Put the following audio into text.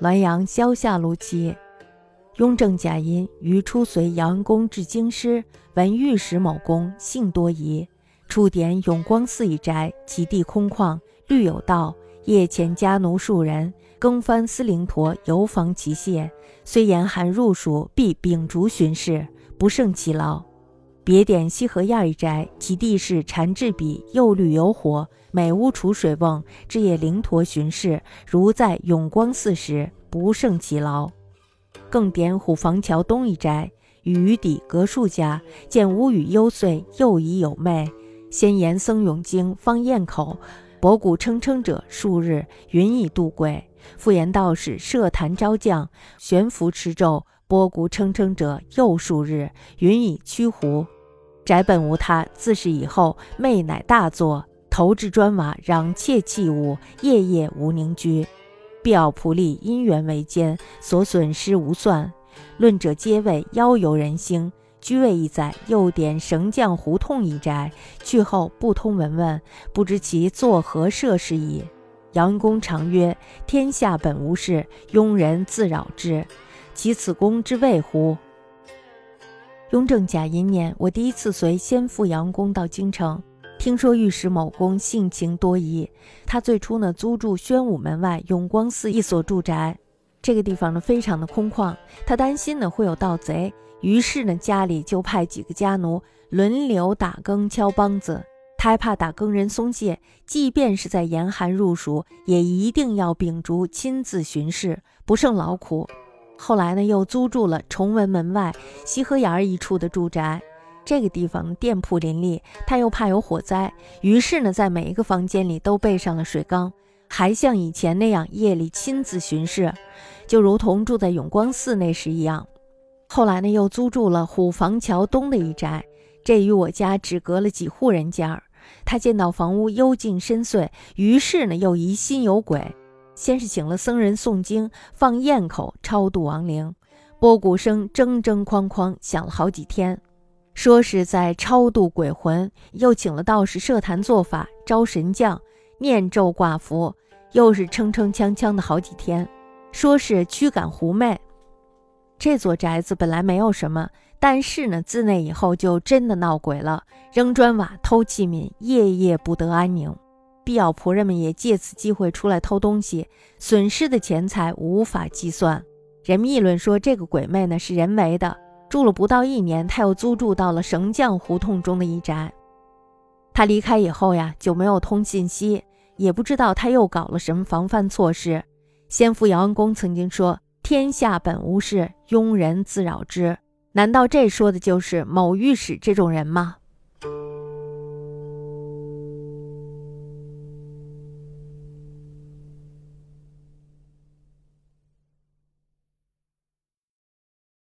滦阳萧下路期，雍正甲寅于初随杨公至京师，闻御史某公性多疑，初点永光寺一宅，其地空旷，绿有道，夜前家奴数人，更翻司灵陀，游防其械。虽严寒入暑，必秉烛巡视，不胜其劳。别点西河沿一宅，其地势缠质壁，又绿有火，每屋储水瓮，至夜灵陀巡视，如在永光寺时，不胜其劳。更点虎房桥东一宅，与余底隔数家，见屋宇幽邃，又疑有昧。先言僧永经方咽口，博古称称者数日，云以度鬼。复言道士设坛招降，悬浮持咒，波鼓称称者又数日，云以驱狐。宅本无他，自是以后，昧乃大作，投掷砖瓦，攘窃器物，夜夜无宁居。必奥仆隶因缘为奸，所损失无算。论者皆谓妖游人兴。居位一载，又点绳匠胡同一宅，去后不通文问，不知其作何设事矣。杨公常曰：“天下本无事，庸人自扰之。其此公之谓乎？”雍正甲寅年，我第一次随先父杨公到京城，听说御史某公性情多疑。他最初呢租住宣武门外永光寺一所住宅，这个地方呢非常的空旷，他担心呢会有盗贼，于是呢家里就派几个家奴轮流打更敲梆子。他还怕打更人松懈，即便是在严寒入暑，也一定要秉烛亲自巡视，不胜劳苦。后来呢，又租住了崇文门外西河沿儿一处的住宅。这个地方店铺林立，他又怕有火灾，于是呢，在每一个房间里都备上了水缸，还像以前那样夜里亲自巡视，就如同住在永光寺那时一样。后来呢，又租住了虎房桥东的一宅，这与我家只隔了几户人家。他见到房屋幽静深邃，于是呢，又疑心有鬼。先是请了僧人诵经、放焰口超度亡灵，拨鼓声铮铮哐哐响了好几天，说是在超度鬼魂；又请了道士设坛做法、招神将、念咒挂符，又是铿铿锵锵的好几天，说是驱赶狐媚。这座宅子本来没有什么，但是呢，自那以后就真的闹鬼了，扔砖瓦、偷器皿，夜夜不得安宁。必要仆人们也借此机会出来偷东西，损失的钱财无法计算。人们议论说，这个鬼魅呢是人为的。住了不到一年，他又租住到了绳匠胡同中的一宅。他离开以后呀，就没有通信息，也不知道他又搞了什么防范措施。先父姚恩公曾经说：“天下本无事，庸人自扰之。”难道这说的就是某御史这种人吗？